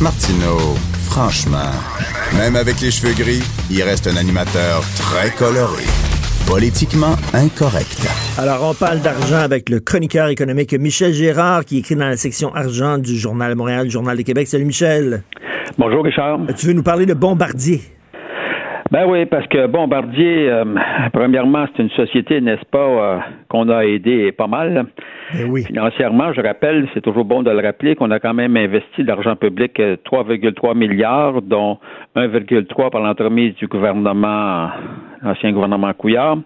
Martineau, franchement, même avec les cheveux gris, il reste un animateur très coloré. Politiquement incorrect. Alors, on parle d'argent avec le chroniqueur économique Michel Gérard, qui écrit dans la section argent du Journal de Montréal, du Journal de Québec. Salut Michel. Bonjour Richard. Tu veux nous parler de Bombardier? Ben oui, parce que Bombardier, euh, premièrement, c'est une société, n'est-ce pas, euh, qu'on a aidé pas mal. Eh oui. Financièrement, je rappelle, c'est toujours bon de le rappeler, qu'on a quand même investi de l'argent public 3,3 euh, milliards, dont 1,3 par l'entremise du gouvernement, l'ancien gouvernement Couillard,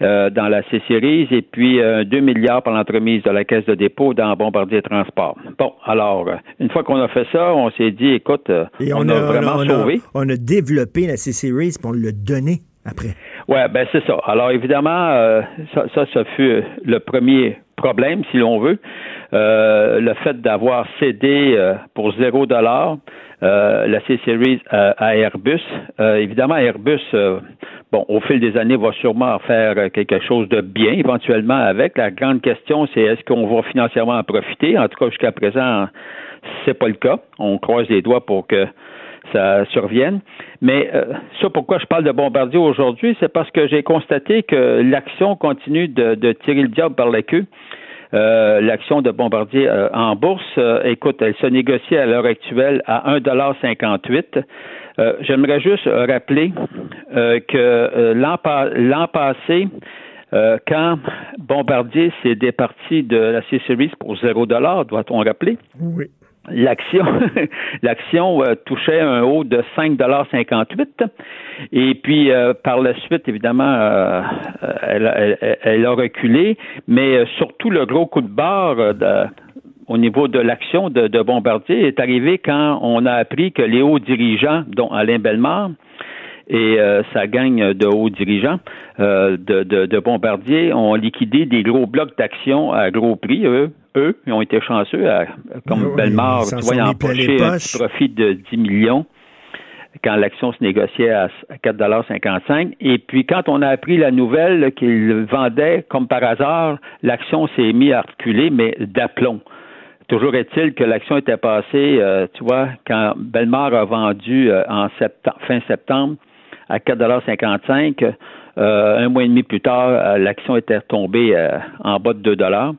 dans la C-Series, et puis 2 milliards par l'entremise de la Caisse de dépôt dans Bombardier Transport. Bon, alors, une fois qu'on a fait ça, on s'est dit, écoute, on, a, vraiment sauvé. on a développé la C-Series pour le donner après. Oui, ben c'est ça. Alors évidemment, euh, ça, ça, fut le premier problème, si l'on veut. Euh, le fait d'avoir cédé euh, pour zéro dollar la C-Series à Airbus. évidemment, Airbus, bon, au fil des années, va sûrement faire quelque chose de bien éventuellement avec. La grande question, c'est est-ce qu'on va financièrement en profiter? En tout cas, jusqu'à présent, c'est pas le cas. On croise les doigts pour que ça survienne. Mais euh, ça, pourquoi je parle de Bombardier aujourd'hui, c'est parce que j'ai constaté que l'action continue de, tirer le diable par la queue. Euh, l'action de Bombardier euh, en bourse, écoute, elle se négocie à l'heure actuelle à 1,58 J'aimerais juste rappeler que l'an passé, quand Bombardier s'est départi de la C-Series pour 0 doit-on rappeler? Oui l'action l'action euh, touchait un haut de 5,58 et puis euh, par la suite évidemment euh, elle, elle, a reculé. Mais surtout le gros coup de barre au niveau de l'action de, Bombardier est arrivé quand on a appris que les hauts dirigeants dont Alain Bellemare et sa gang de hauts dirigeants de, de, Bombardier ont liquidé des gros blocs d'actions à gros prix, eux, eux, ils ont été chanceux, comme oui, Belmar, tu vois, ils ont empoché un profit de 10 millions quand l'action se négociait à 4,55 Et puis, quand on a appris la nouvelle qu'ils vendaient, comme par hasard, l'action s'est mise à reculer, mais d'aplomb. Toujours est-il que l'action était passée, euh, tu vois, quand Belmar a vendu euh, en septembre, fin septembre à 4,55 euh, un mois et demi plus tard, l'action était retombée en bas de 2 dollars.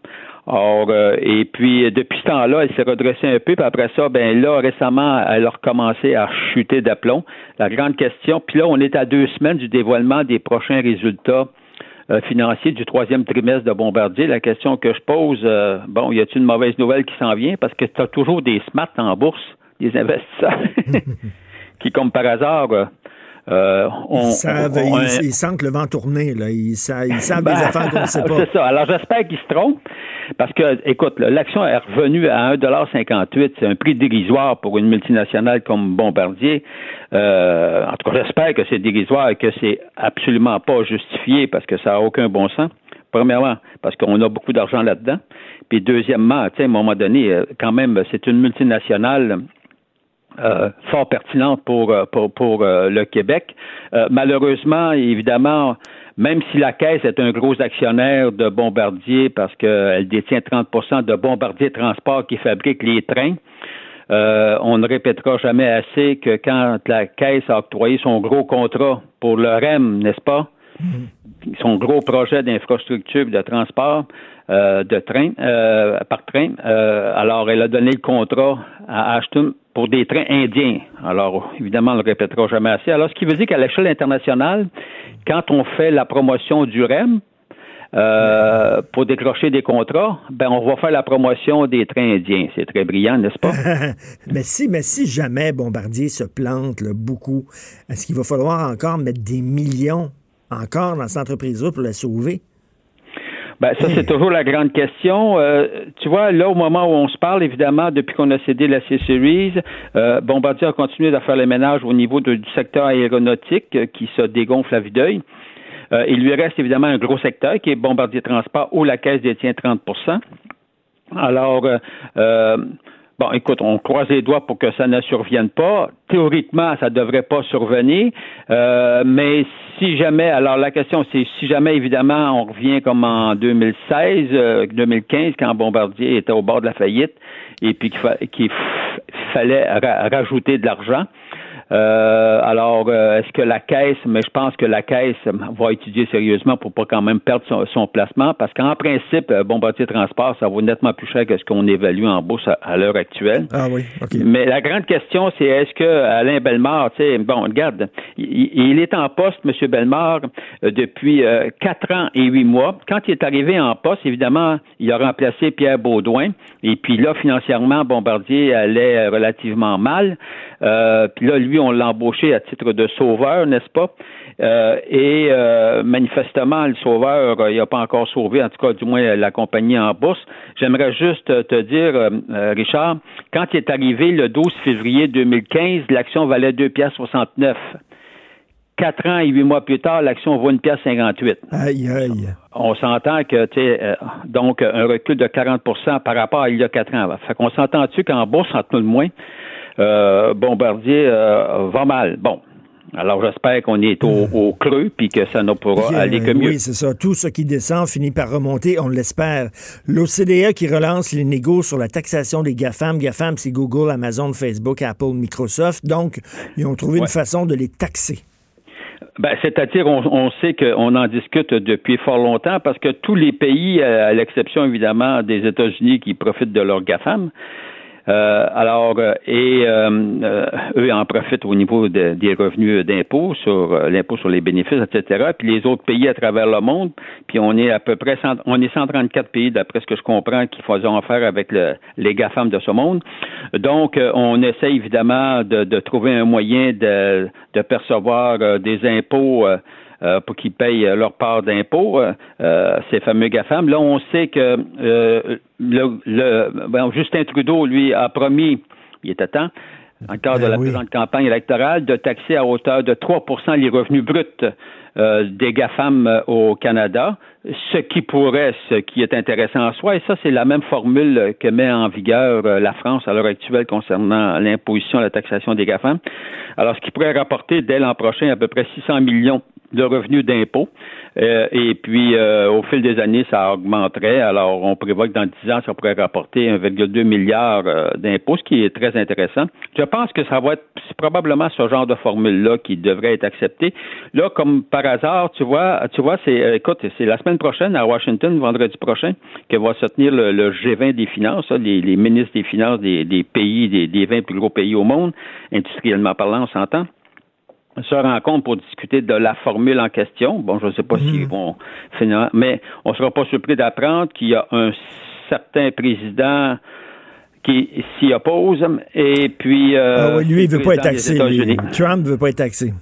Or, euh, et puis, depuis ce temps-là, elle s'est redressée un peu, puis après ça, ben là, récemment, elle a recommencé à chuter d'aplomb. La grande question, puis là, on est à deux semaines du dévoilement des prochains résultats euh, financiers du troisième trimestre de Bombardier. La question que je pose, euh, bon, y a-t-il une mauvaise nouvelle qui s'en vient? Parce que tu as toujours des smart en bourse, des investisseurs, qui, comme par hasard, euh, ils, savent, ils, sentent que le vent tourner, là. Ils, savent, ils savent des ben, affaires qu'on ne sait pas. C'est ça. Alors, j'espère qu'ils se trompent. Parce que, écoute, l'action est revenue à 1,58 C'est un prix dérisoire pour une multinationale comme Bombardier. Euh, en tout cas, j'espère que c'est dérisoire et que c'est absolument pas justifié parce que ça n'a aucun bon sens. Premièrement, parce qu'on a beaucoup d'argent là-dedans. Puis deuxièmement, tu sais, à un moment donné, euh, quand même, c'est une multinationale euh, fort pertinente pour, euh, pour, pour euh, le Québec. malheureusement, évidemment, même si la Caisse est un gros actionnaire de Bombardier parce qu'elle détient 30% de Bombardier Transport qui fabrique les trains, on ne répétera jamais assez que quand la Caisse a octroyé son gros contrat pour le REM, n'est-ce pas? Mm-hmm. Son gros projet d'infrastructure de transport de train par train. alors, elle a donné le contrat à Ashton pour des trains indiens. Alors, évidemment, on ne le répétera jamais assez. Alors, ce qui veut dire qu'à l'échelle internationale, quand on fait la promotion du REM, euh, pour décrocher des contrats, ben on va faire la promotion des trains indiens. C'est très brillant, n'est-ce pas? mais si, mais si jamais Bombardier se plante beaucoup, est-ce qu'il va falloir encore mettre des millions encore dans cette entreprise-là pour la sauver? Ben, ça, c'est toujours la grande question. Euh, tu vois, là, au moment où on se parle, évidemment, depuis qu'on a cédé la C-Series, euh, Bombardier a continué à faire le ménage au niveau du secteur aéronautique euh, qui se dégonfle à vue d'œil. il lui reste évidemment un gros secteur qui est Bombardier Transport où la caisse détient 30% Alors, Bon, écoute, on croise les doigts pour que ça ne survienne pas. Théoriquement, ça ne devrait pas survenir. Euh, mais si jamais, alors la question, c'est si jamais, évidemment, on revient comme en 2016, 2015, euh, quand Bombardier était au bord de la faillite, et puis qu'il fallait rajouter de l'argent. Euh, alors, euh, est-ce que la caisse, mais je pense que la caisse va étudier sérieusement pour pas quand même perdre son, placement, parce qu'en principe, euh, Bombardier Transport, ça vaut nettement plus cher que ce qu'on évalue en bourse à, l'heure actuelle. Ah oui, OK. Mais la grande question, c'est est-ce que Alain Bellemare, tu sais, bon, regarde, il, est en poste, M. Bellemare, depuis quatre ans et huit mois. Quand il est arrivé en poste, évidemment, il a remplacé Pierre Baudouin, et puis là, financièrement, Bombardier allait relativement mal. Euh, puis là, lui, on l'a embauché à titre de sauveur, n'est-ce pas? Euh, et euh, manifestement, le sauveur, il n'a pas encore sauvé, en tout cas, du moins, la compagnie en bourse. J'aimerais juste te dire, Richard, quand il est arrivé le 12 février 2015, l'action valait 2,69 Quatre ans et huit mois plus tard, l'action vaut une pièce 58. Aïe, aïe. On s'entend que, tu sais, donc, un recul de 40% par rapport à il y a quatre ans. Fait qu'on s'entend-tu qu'en bourse, entre nous le moins, euh, Bombardier euh, va mal. Bon, alors j'espère qu'on est au, creux puis que ça ne pourra aller que mieux. Oui, c'est ça. Tout ce qui descend finit par remonter, on l'espère. L'OCDE qui relance les négos sur la taxation des GAFAM. GAFAM, c'est Google, Amazon, Facebook, Apple, Microsoft. Donc, ils ont trouvé une façon de les taxer. Ben, c'est-à-dire, on, on sait qu'on en discute depuis fort longtemps parce que tous les pays, à l'exception évidemment des États-Unis qui profitent de leur GAFAM, euh, alors, euh, et euh, eux en profitent au niveau des revenus d'impôts sur l'impôt sur les bénéfices, etc. Puis les autres pays à travers le monde, puis on est à peu près on est 134 pays d'après ce que je comprends qui font affaire avec les GAFAM de ce monde. Donc, on essaie évidemment de, trouver un moyen de, percevoir des impôts euh, pour qu'ils payent leur part d'impôt, euh, euh, ces fameux GAFAM. Là, on sait que le, le Justin Trudeau, lui, a promis, il était temps, en cadre de ben la présente campagne électorale, de taxer à hauteur de 3% les revenus bruts des GAFAM au Canada, ce qui pourrait, ce qui est intéressant en soi, et ça, c'est la même formule que met en vigueur la France à l'heure actuelle concernant l'imposition, la taxation des GAFAM. Alors, ce qui pourrait rapporter dès l'an prochain à peu près 600 millions de revenus d'impôt. Euh, et puis, euh, au fil des années, ça augmenterait. Alors, on prévoit que dans 10 ans, ça pourrait rapporter 1,2 milliard euh, d'impôts, ce qui est très intéressant. Je pense que ça va être probablement ce genre de formule-là qui devrait être accepté. Là, comme par hasard, tu vois, tu vois, c'est, écoute, c'est la semaine prochaine à Washington, vendredi prochain, que va se tenir le, G20 des finances, les, ministres des finances des, pays, des, des 20 plus gros pays au monde, industriellement parlant, on s'entend se rencontrent pour discuter de la formule en question. Bon, je ne sais pas s'ils mhm. vont finir, mais on ne sera pas surpris d'apprendre qu'il y a un certain président qui s'y oppose. Et puis. Euh, ah oui, lui, il ne veut pas être taxé. Trump ne veut pas être taxé.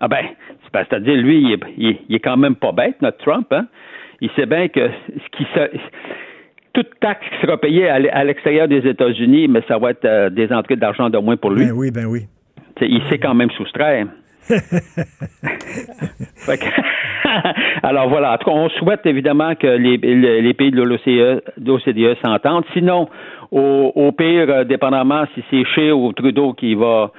Ah ben, c'est-à-dire, lui, il est, quand même pas bête, notre Trump. Hein? Il sait bien que ce qui toute taxe qui sera payée à l'extérieur des États-Unis, mais ça va être euh, des entrées d'argent de moins pour lui. Ben oui, ben oui il s'est quand même soustraire. alors voilà, on souhaite évidemment que les, pays de l'OCDE s'entendent. Sinon, au, pire, euh, dépendamment si c'est Scheer ou Trudeau qui va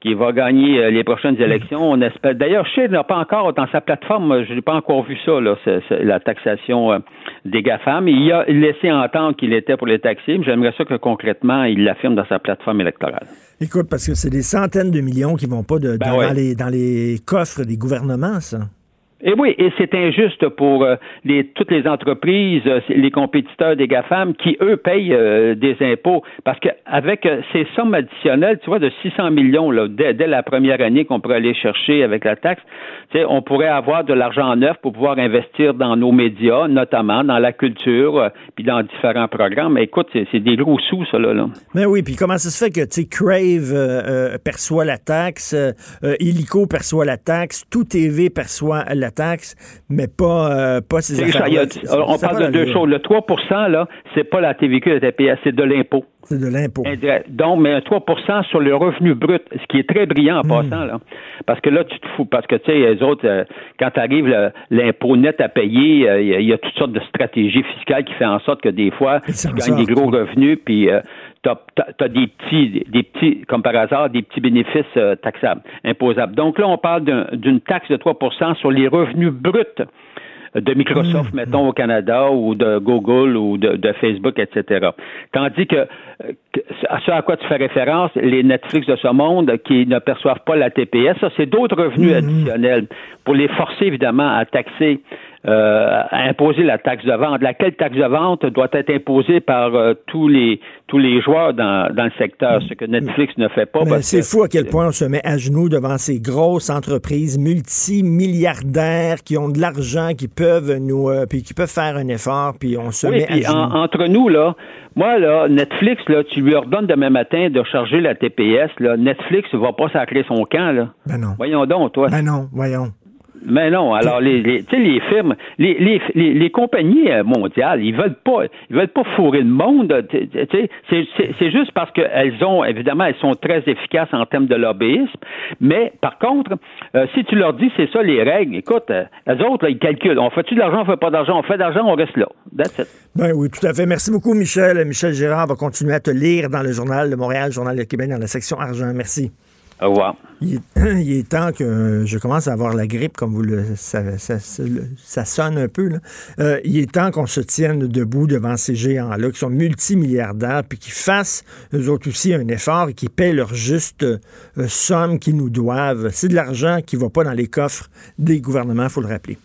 qui va gagner euh, les prochaines élections. On espère. D'ailleurs, Scheer n'a pas encore dans sa plateforme, je n'ai pas encore vu ça, là, la taxation euh, des GAFAM. Il a laissé entendre qu'il était pour les taxer, mais j'aimerais ça que concrètement, il l'affirme dans sa plateforme électorale. Écoute, parce que c'est des centaines de millions qui vont pas de, ben dans, les, dans les coffres des gouvernements, ça. Et oui, et c'est injuste pour euh, toutes les entreprises, euh, les compétiteurs des GAFAM qui, eux, payent euh, des impôts. Parce qu'avec ces sommes additionnelles, tu vois, de 600 millions dès, la première année qu'on pourrait aller chercher avec la taxe, on pourrait avoir de l'argent neuf pour pouvoir investir dans nos médias, notamment dans la culture, puis dans différents programmes. Mais écoute, c'est des gros sous, ça, là. Mais oui, puis comment ça se fait que, Crave perçoit la taxe, Illico perçoit la taxe, Tout TV perçoit la la taxe, mais pas, euh, pas ces affaires On parle de deux choses. Le 3 là, c'est pas la TVQ et la TPS, c'est de l'impôt. C'est de l'impôt. Donc, mais un 3% sur le revenu brut, ce qui est très brillant en hmm. passant, là. Parce que là, tu te fous, parce que, tu sais, les autres, euh, quand tu arrives l'impôt net à payer, euh, il y, a toutes sortes de stratégies fiscales qui font en sorte que des fois, tu gagnes des gros revenus, puis euh, tu as, des petits, des petits, comme par hasard, des petits bénéfices taxables, imposables. Donc là, on parle d'une taxe de 3% sur les revenus bruts de Microsoft, mm. mettons, au Canada, ou de Google, ou de, Facebook, etc. Tandis que, à ce à quoi tu fais référence, les Netflix de ce monde qui ne perçoivent pas la TPS, ça, c'est d'autres revenus mm. additionnels pour les forcer, évidemment, à taxer euh, imposer la taxe de vente. Laquelle taxe de vente doit être imposée par euh, tous les tous les joueurs dans, dans le secteur, ce que Netflix ne fait pas. C'est fou à quel point on se met à genoux devant ces grosses entreprises multimilliardaires qui ont de l'argent, qui peuvent nous euh, puis qui peuvent faire un effort, puis on se met à genoux. entre nous là, moi là, Netflix là, tu lui ordonnes demain matin de charger la TPS là, Netflix va pas sacrer son camp là. Ben non. Voyons donc toi. Ben non, voyons. Mais non, alors les, les, les firmes, les, les, les, compagnies euh, mondiales, ils veulent pas, ils veulent pas fourrer le monde. C'est juste parce qu'elles ont, évidemment, elles sont très efficaces en termes de lobbyisme. Mais par contre, euh, si tu leur dis c'est ça les règles, écoute, euh, les autres, ils calculent. On fait-tu de l'argent, on fait pas d'argent, on fait d'argent, on reste là. Ben oui, tout à fait. Merci beaucoup, Michel. Michel Gérard va continuer à te lire dans le journal de Montréal, Journal de Québec, dans la section argent. Merci. Revoir. Il est, temps que je commence à avoir la grippe, comme vous le savez. Ça, sonne un peu. Euh, il est temps qu'on se tienne debout devant ces géants-là, qui sont multimilliardaires, puis qui fassent, eux autres aussi, un effort et qui paient leur juste euh, somme qu'ils nous doivent. C'est de l'argent qui ne va pas dans les coffres des gouvernements, il faut le rappeler.